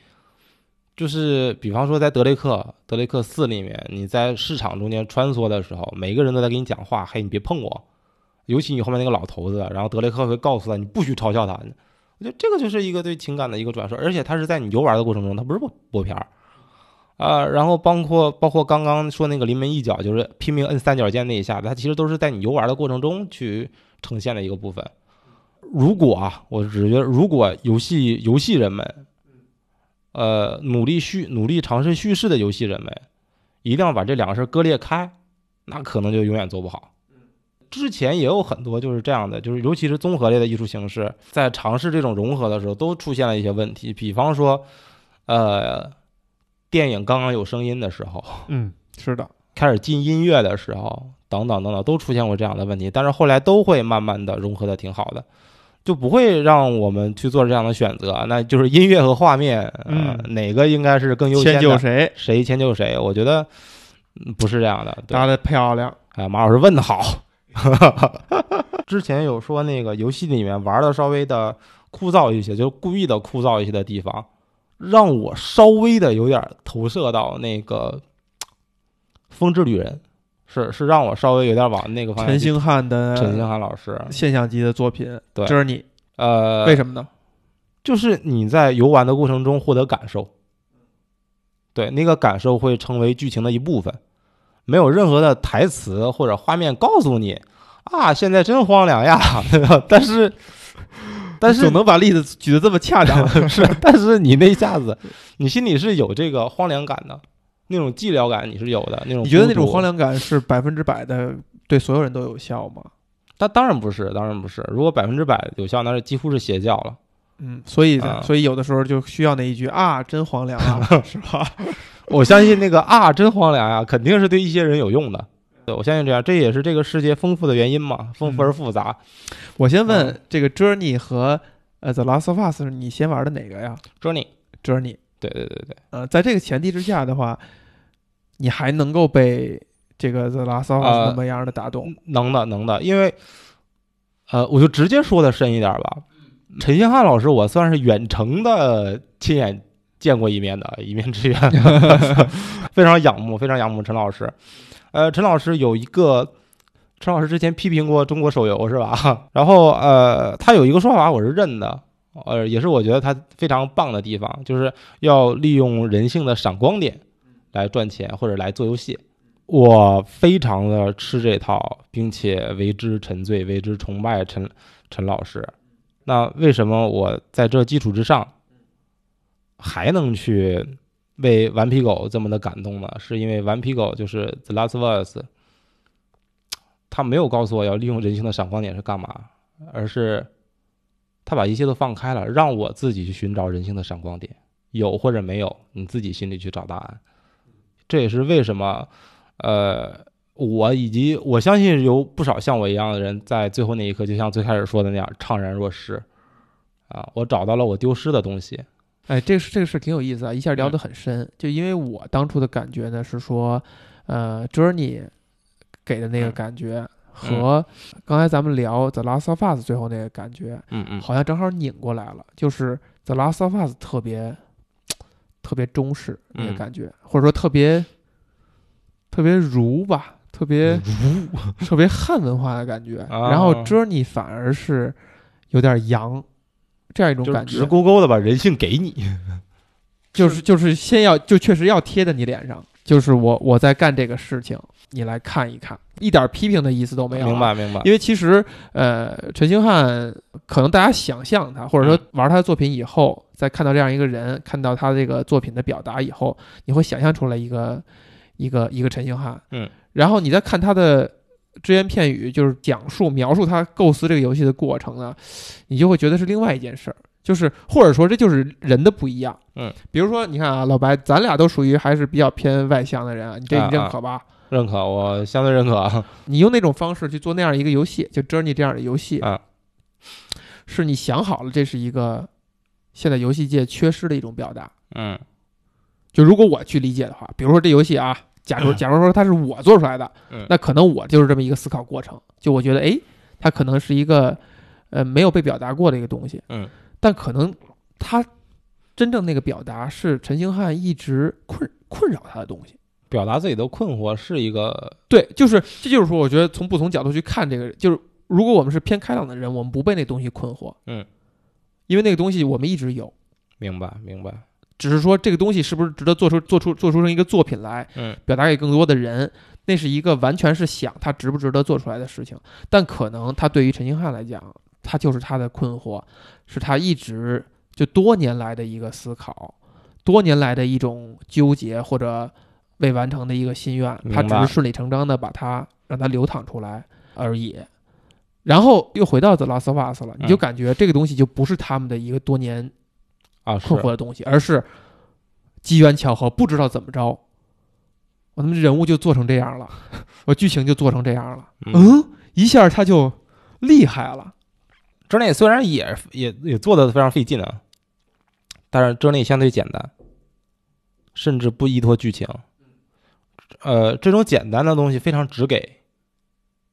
就是比方说，在德雷克德雷克四里面，你在市场中间穿梭的时候，每个人都在给你讲话，嘿，你别碰我，尤其你后面那个老头子，然后德雷克会告诉他，你不许嘲笑他。我觉得这个就是一个对情感的一个转述，而且他是在你游玩的过程中，他不是播播片儿啊。然后包括包括刚刚说那个临门一脚，就是拼命摁三角键那一下子，它其实都是在你游玩的过程中去呈现的一个部分。如果啊，我只是觉得，如果游戏游戏人们。呃，努力叙努力尝试叙事的游戏人们，一定要把这两个事儿割裂开，那可能就永远做不好。之前也有很多就是这样的，就是尤其是综合类的艺术形式，在尝试这种融合的时候，都出现了一些问题。比方说，呃，电影刚刚有声音的时候，嗯，是的，开始进音乐的时候，等等等等，都出现过这样的问题。但是后来都会慢慢的融合的挺好的。就不会让我们去做这样的选择，那就是音乐和画面，嗯，哪个应该是更优先的？迁就谁？谁迁就谁？我觉得，嗯不是这样的。对答的漂亮。哎，马老师问的好。之前有说那个游戏里面玩的稍微的枯燥一些，就是故意的枯燥一些的地方，让我稍微的有点投射到那个《风之旅人》，是是让我稍微有点往那个方向。陈星汉的陈星汉老师，现象级的作品对，Journey，呃，为什么呢？就是你在游玩的过程中获得感受，对，那个感受会成为剧情的一部分，没有任何的台词或者画面告诉你啊，现在真荒凉呀，对吧？但是，但是总能把例子举得这么恰当，是，但是你那一下子，你心里是有这个荒凉感的，那种寂寥感你是有的，那种你觉得那种荒？凉感是百分之百的对所有人都有效吗？但当然不是，当然不是。如果百分之百有效，那是几乎是邪教了。嗯，所以啊所以有的时候就需要那一句啊，真荒凉啊，是吧？我相信那个啊，真荒凉呀，肯定是对一些人有用的。对，我相信这样，这也是这个世界丰富的原因嘛，丰富而复杂。我先问嗯这个 Journey 和呃 The Last of Us，你先玩的哪个呀 Journey，？Journey，对对对对，呃，在这个前提之下的话，你还能够被这个 The Last of 么样的打动？能的能的，因为呃，我就直接说的深一点吧。陈星汉老师，我算是远程的亲眼见过一面的一面之缘，非常仰慕，非常仰慕陈老师。呃，陈老师有一个，陈老师之前批评过中国手游是吧？然后呃，他有一个说法我是认的，呃，也是我觉得他非常棒的地方，就是要利用人性的闪光点来赚钱或者来做游戏。我非常的吃这套，并且为之沉醉，为之崇拜陈陈老师。那为什么我在这基础之上，还能去为顽皮狗这么的感动呢？是因为顽皮狗就是 The Last of Us，他没有告诉我要利用人性的闪光点是干嘛，而是他把一切都放开了，让我自己去寻找人性的闪光点，有或者没有，你自己心里去找答案。这也是为什么，呃，我以及我相信有不少像我一样的人，在最后那一刻，就像最开始说的那样，怅然若失。啊，我找到了我丢失的东西。哎，这个是这个事挺有意思啊，一下聊得很深。就因为我当初的感觉呢是说，呃，Journey 给的那个嗯感觉和刚才咱们聊 The Last of Us 最后那个感觉，嗯嗯，好像正好拧过来了。就是 The Last of Us 特别特别中式那个嗯感觉，或者说特别特别儒吧，特别儒特别汉文化的感觉。啊然后 Journey 反而是有点洋。这样一种感觉，直勾勾的把人性给你。就是就是先要就确实要贴在你脸上，就是我我在干这个事情，你来看一看，一点批评的意思都没有、啊明。白明白。因为其实呃，陈星汉可能大家想象他，或者说玩他的作品以后，再看到这样一个人，看到他这个作品的表达以后，你会想象出来一个一个一个陈星汉。嗯，然后你再看他的。只言片语就是讲述描述他构思这个游戏的过程呢，你就会觉得是另外一件事儿，就是或者说这就是人的不一样。嗯，比如说你看啊，老白，咱俩都属于还是比较偏外向的人啊，你这啊你认可吧？认可，我相对认可。你用那种方式去做那样一个游戏，就 Journey 这样的游戏，啊是你想好了，这是一个现在游戏界缺失的一种表达。嗯就如果我去理解的话，比如说这游戏啊，假如假如说它是我做出来的，嗯那可能我就是这么一个思考过程。就我觉得，哎，它可能是一个呃没有被表达过的一个东西，嗯，但可能它真正那个表达是陈星汉一直困困扰他的东西。表达自己的困惑是一个对，就是这就是说，我觉得从不同角度去看这个，就是如果我们是偏开朗的人，我们不被那东西困惑，嗯，因为那个东西我们一直有，明白明白。只是说这个东西是不是值得做出做出做出成一个作品来，嗯表达给更多的人，那是一个完全是想他值不值得做出来的事情。但可能他对于陈星汉来讲，他就是他的困惑，是他一直就多年来的一个思考，多年来的一种纠结或者未完成的一个心愿，他只是顺理成章的把它让它流淌出来而已。然后又回到 The Last of Us 了，你就嗯感觉这个东西就不是他们的一个多年啊困惑的东西，而是机缘巧合，不知道怎么着，我他妈人物就做成这样了，我剧情就做成这样了，嗯，嗯，一下他就厉害了，之内虽然也也也做的非常费劲啊，但是之内相对简单，甚至不依托剧情，呃，这种简单的东西非常直给。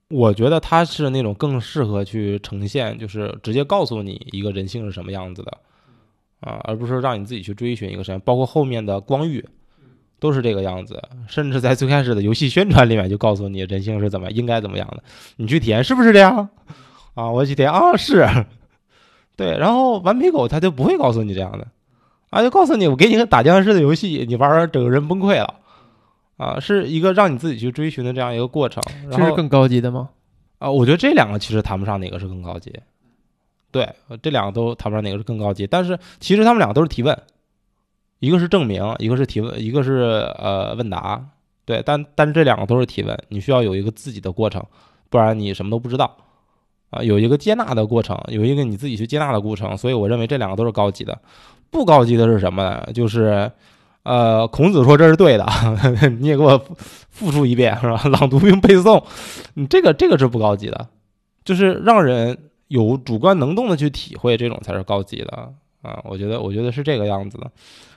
我觉得它是那种更适合去呈现，就是直接告诉你一个人性是什么样子的啊，而不是让你自己去追寻一个什么。包括后面的光遇，都是这个样子。甚至在最开始的游戏宣传里面就告诉你人性是怎么应该怎么样的，你去体验是不是这样啊？我去体验啊，是 对。然后顽皮狗它就不会告诉你这样的啊，就告诉你我给你个打僵尸的游戏，你玩玩整个人崩溃了。啊，是一个让你自己去追寻的这样一个过程。这是更高级的吗？啊，我觉得这两个其实谈不上哪个是更高级。对，这两个都谈不上哪个是更高级。但是其实他们两个都是提问，一个是证明，一个是提问，一个是呃问答。对，但但是这两个都是提问，你需要有一个自己的过程，不然你什么都不知道。啊，有一个接纳的过程，有一个你自己去接纳的过程。所以我认为这两个都是高级的。不高级的是什么呢？就是。呃，孔子说这是对的，你也给我复述一遍是吧？朗读并背诵，你这个这个是不高级的，就是让人有主观能动的去体会，这种才是高级的啊！我觉得，我觉得是这个样子的。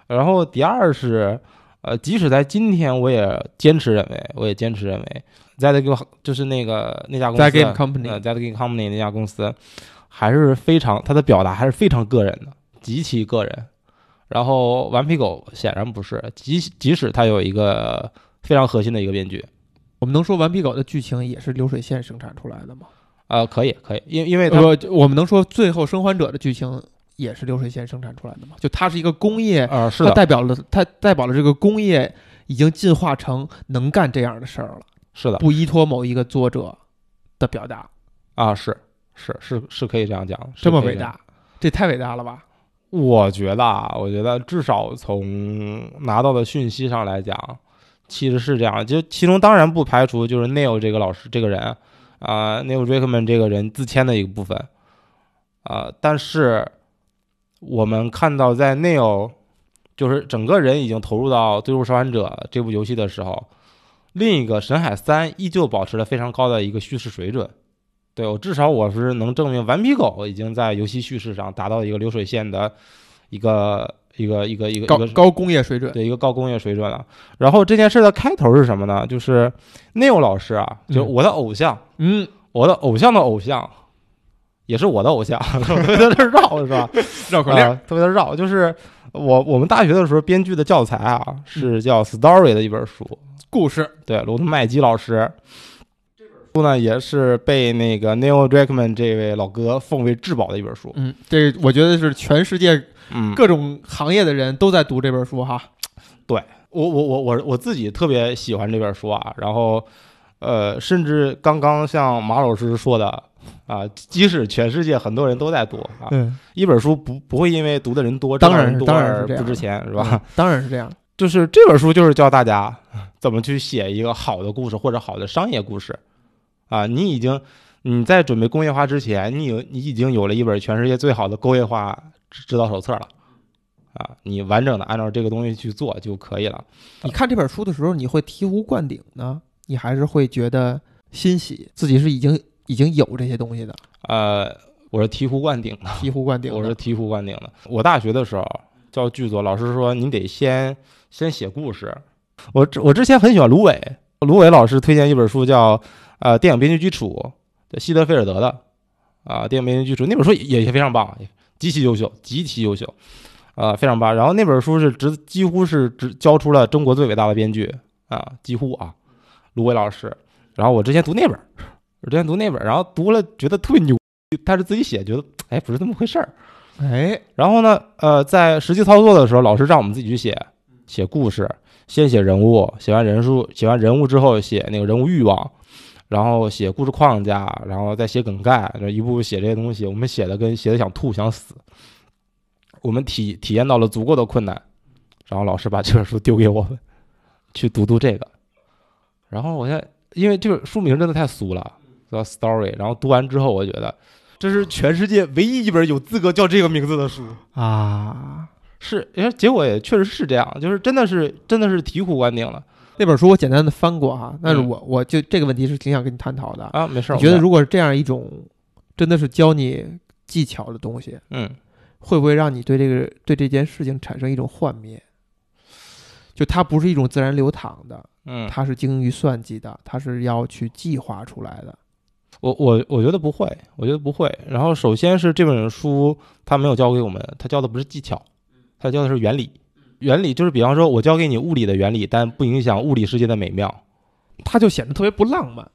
然后第二是，呃，即使在今天，我也坚持认为，我也坚持认为，That Game 就是那个那家公司，That Game Company，That Game Company 那家公司，还是非常他的表达还是非常个人的，极其个人。然后顽皮狗显然不是，即即使它有一个非常核心的一个编剧，我们能说顽皮狗的剧情也是流水线生产出来的吗？呃，可以，可以，因因为说我们能说最后生还者的剧情也是流水线生产出来的吗？就它是一个工业，啊，是它代表了它代表了这个工业已经进化成能干这样的事儿了，是的，不依托某一个作者的表达，啊，是是是是可以这样讲，这么伟大，这太伟大了吧？我觉得啊，我觉得至少从拿到的讯息上来讲，其实是这样。就其中当然不排除就是 Neil 这个老师这个人啊，Neil Druckmann 这个人自谦的一个部分啊。但是我们看到在 Neil 就是整个人已经投入到《最后生还者》这部游戏的时候，另一个《神海三》依旧保持了非常高的一个叙事水准。对我至少我是能证明，顽皮狗已经在游戏叙事上达到一个流水线的一个一个一个一个高高工业水准，对一个高工业水准了。然后这件事的开头是什么呢？就是 Neil 老师啊，就是我的偶像，嗯，我的偶像的偶像，也是我的偶像，特别的绕是吧？绕口令，特别的绕。就是我我们大学的时候编剧的教材啊，是叫 Story 的一本书，故事。对，罗特麦基老师。书呢也是被那个 Neil Druckmann 这位老哥奉为至宝的一本书。嗯，这我觉得是全世界各种行业的人都在读这本书哈。对我我我我我自己特别喜欢这本书啊。然后呃，甚至刚刚像马老师说的啊，即使全世界很多人都在读啊，一本书不不会因为读的人多，当然当然不值钱是吧？当然是这样。就是这本书就是教大家怎么去写一个好的故事或者好的商业故事。啊，你已经你在准备工业化之前，你有你已经有了一本全世界最好的工业化指导手册了，啊，你完整的按照这个东西去做就可以了。你看这本书的时候，你会醍醐灌顶呢，你还是会觉得欣喜，自己是已经已经有这些东西的？呃，我是醍醐灌顶的，醍醐灌顶，我是醍醐灌顶的。我大学的时候教剧作，老师说你得先先写故事。我我之前很喜欢芦苇，芦苇老师推荐一本书叫。呃，电影编剧基础，希德菲尔德的啊，电影编剧基础那本书也也非常棒，极其优秀，极其优秀，啊，非常棒。然后那本书是直几乎是直教出了中国最伟大的编剧啊，几乎啊，芦苇老师。然后我之前读那本，我之前读那本，然后读了觉得特别牛，他是自己写，觉得哎不是这么回事儿，哎。然后呢，呃，在实际操作的时候，老师让我们自己去写，写故事，先写人物，写完人数，写完人物之后写那个人物欲望。然后写故事框架，然后再写梗概，这一步步写这些东西，我们写的跟写的想吐想死。我们体体验到了足够的困难，然后老师把这本书丢给我们，去读读这个。然后我现在因为这个书名真的太俗了，叫 Story。然后读完之后，我觉得这是全世界唯一一本有资格叫这个名字的书啊！是，因为结果也确实是这样，就是真的是真的是醍醐灌顶了。那本书我简单的翻过哈，但是我我就这个问题是挺想跟你探讨的啊，没事。你觉得如果是这样一种真的是教你技巧的东西，嗯，会不会让你对这个对这件事情产生一种幻灭？就它不是一种自然流淌的，嗯，它是精于算计的，它是要去计划出来的。我我我觉得不会，我觉得不会。然后首先是这本书它没有教给我们，它教的不是技巧，它教的是原理。原理就是比方说我教给你物理的原理，但不影响物理世界的美妙。它就显得特别不浪漫。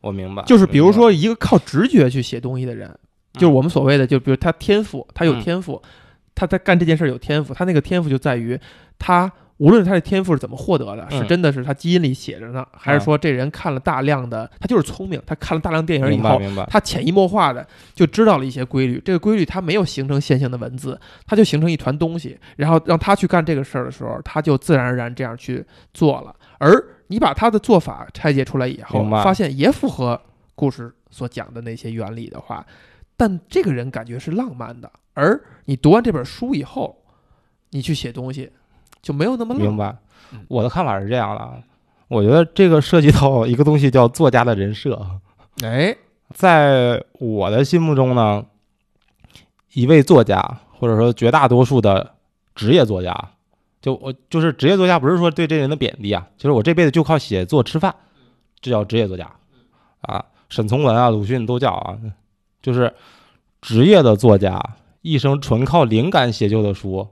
我明白，就是比如说一个靠直觉去写东西的人，就是我们所谓的，就比如他天赋，他有嗯天赋，他在干这件事儿有天赋，他那个天赋就在于他无论他的天赋是怎么获得的，嗯。是真的是他基因里写着呢，还是啊说这人看了大量的，他就是聪明，他看了大量电影以后，他潜移默化的就知道了一些规律，这个规律他没有形成线性的文字，他就形成一团东西，然后让他去干这个事儿的时候，他就自然而然这样去做了。而你把他的做法拆解出来以后发现也符合故事所讲的那些原理的话，但这个人感觉是浪漫的，而你读完这本书以后，你去写东西就没有那么浪明。白嗯。我的看法是这样的啊，我觉得这个涉及到一个东西叫作家的人设。哎，在我的心目中呢，一位作家或者说绝大多数的职业作家，就我就是职业作家，不是说对这人的贬低啊，就是我这辈子就靠写作吃饭，这叫职业作家啊。沈从文啊、鲁迅都叫啊，就是职业的作家，一生纯靠灵感写就的书，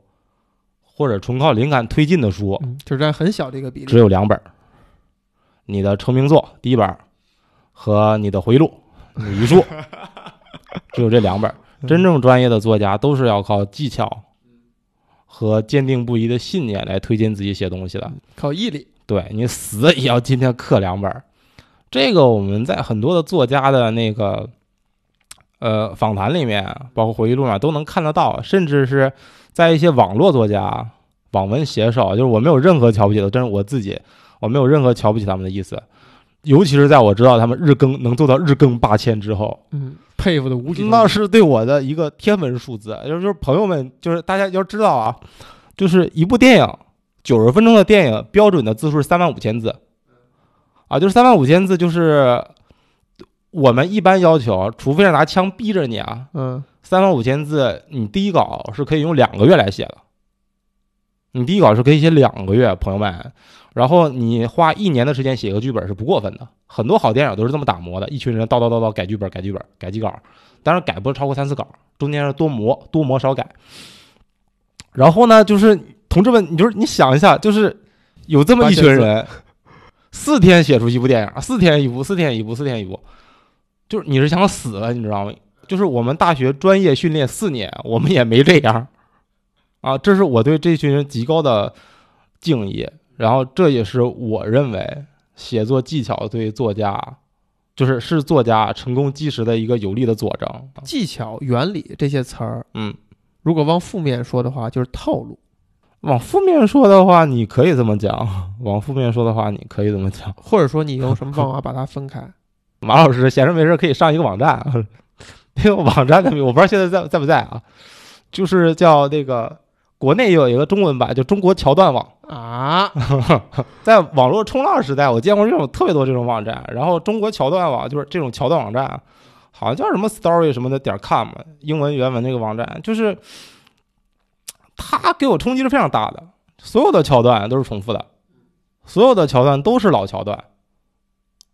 或者纯靠灵感推进的书，嗯，就占很小的一个比例只。有两本儿，你的成名作第一本儿和你的回忆录、你的遗书，只有这两本儿。真正专业的作家都是要靠技巧和坚定不移的信念来推进自己写东西的。靠毅力。对你死也要今天刻两本儿。这个我们在很多的作家的那个呃访谈里面，包括回忆录上都能看得到，甚至是在一些网络作家、网文写手，就是我没有任何瞧不起的，但是我自己，我没有任何瞧不起他们的意思。尤其是在我知道他们日更能做到日更八千之后，嗯，佩服的无比。那是对我的一个天文数字。就是就是朋友们，就是大家要知道啊，就是一部电影九十分钟的电影，标准的字数是三万五千字，啊，就是三万五千字，就是我们一般要求，除非是拿枪逼着你啊，嗯，三万五千字，你第一稿是可以用两个月来写的。你第一稿是可以写两个月，朋友们，然后你花一年的时间写一个剧本是不过分的。很多好电影都是这么打磨的，一群人叨叨叨叨改剧本、改剧本、改几稿，当然改不超过三四稿，中间是多磨、多磨少改。然后呢，就是同志们，你就是你想一下，就是有这么一群人，四天写出一部电影，四天一部，四天一部，四天一部，就是你是想死了，你知道吗？就是我们大学专业训练四年，我们也没这样啊。这是我对这群人极高的敬意，然后这也是我认为写作技巧对作家，就是是作家成功基石的一个有力的佐证。技巧、原理这些词儿，嗯，如果往负面说的话，就是套路。往负面说的话，你可以这么讲；往负面说的话，你可以这么讲。或者说你用什么方法把它分开？马老师闲着没事可以上一个网站，那个网站的名我不知道现在在在不在啊，就是叫那个国内有一个中文版，就中国桥段网。啊，在网络冲浪时代，我见过这种特别多这种网站。然后中国桥段网就是这种桥段网站，好像叫什么 story 什么的点 com，英文原文那个网站，就是它给我冲击是非常大的。所有的桥段都是重复的，所有的桥段都是老桥段，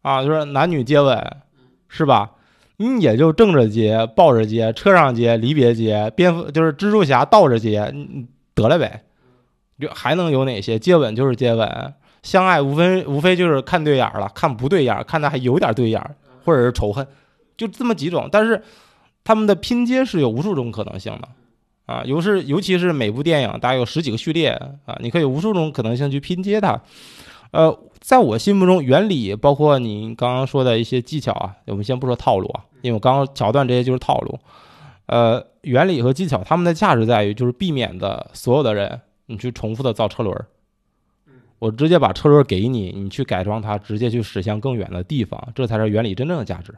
啊，就是男女接吻，是吧？你也就正着接、抱着接、车上接、离别接、蝙蝠就是蜘蛛侠倒着接，嗯得了呗。就还能有哪些？接吻就是接吻，相爱无非无非就是看对眼儿了，看不对眼儿，看的还有点对眼儿，或者是仇恨，就这么几种。但是他们的拼接是有无数种可能性的啊，尤是尤其是每部电影大概有十几个序列啊，你可以有无数种可能性去拼接它。呃，在我心目中，原理包括你刚刚说的一些技巧啊，我们先不说套路啊，因为我刚刚桥段这些就是套路。呃，原理和技巧，它们的价值在于就是避免的所有的人，你去重复的造车轮儿，我直接把车轮给你，你去改装它，直接去驶向更远的地方，这才是原理真正的价值。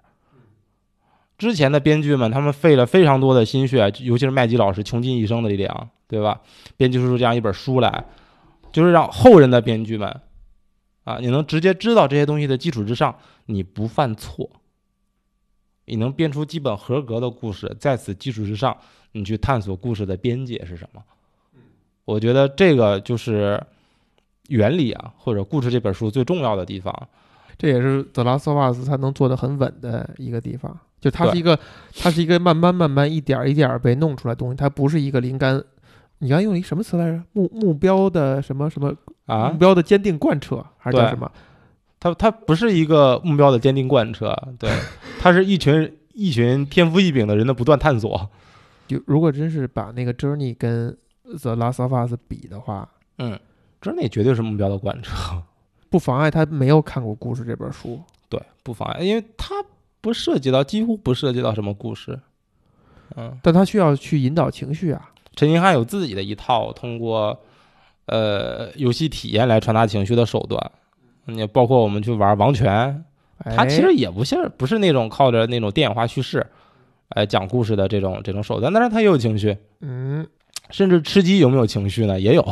之前的编剧们，他们费了非常多的心血，尤其是麦基老师穷尽一生的力量，对吧？编辑出这样一本书来，就是让后人的编剧们，啊，你能直接知道这些东西的基础之上，你不犯错，你能编出基本合格的故事，在此基础之上，你去探索故事的边界是什么。我觉得这个就是原理啊，或者故事这本书最重要的地方。这也是《The Last of Us》它能做的很稳的一个地方，就它是一个，它是一个慢慢慢慢一点儿一点儿被弄出来的东西，它不是一个灵感。你刚用了一什么词来着？目目标的什么什么啊目，标的坚定贯彻，还是叫什么？它它不是一个目标的坚定贯彻，对，它是一群一群天赋异禀的人的不断探索。就如果真是把那个 Journey 跟《The Last of Us》比的话，嗯，，Journey 绝对是目标的贯彻，不妨碍他没有看过故事这本书。对，不妨碍，因为他不涉及到，几乎不涉及到什么故事。嗯，但他需要去引导情绪啊。陈星汉有自己的一套通过呃游戏体验来传达情绪的手段，你包括我们去玩王权，它哎。其实也不是不是那种靠着那种电影化叙事，哎讲故事的这种这种手段，但是他也有情绪，嗯，甚至吃鸡有没有情绪呢？也有，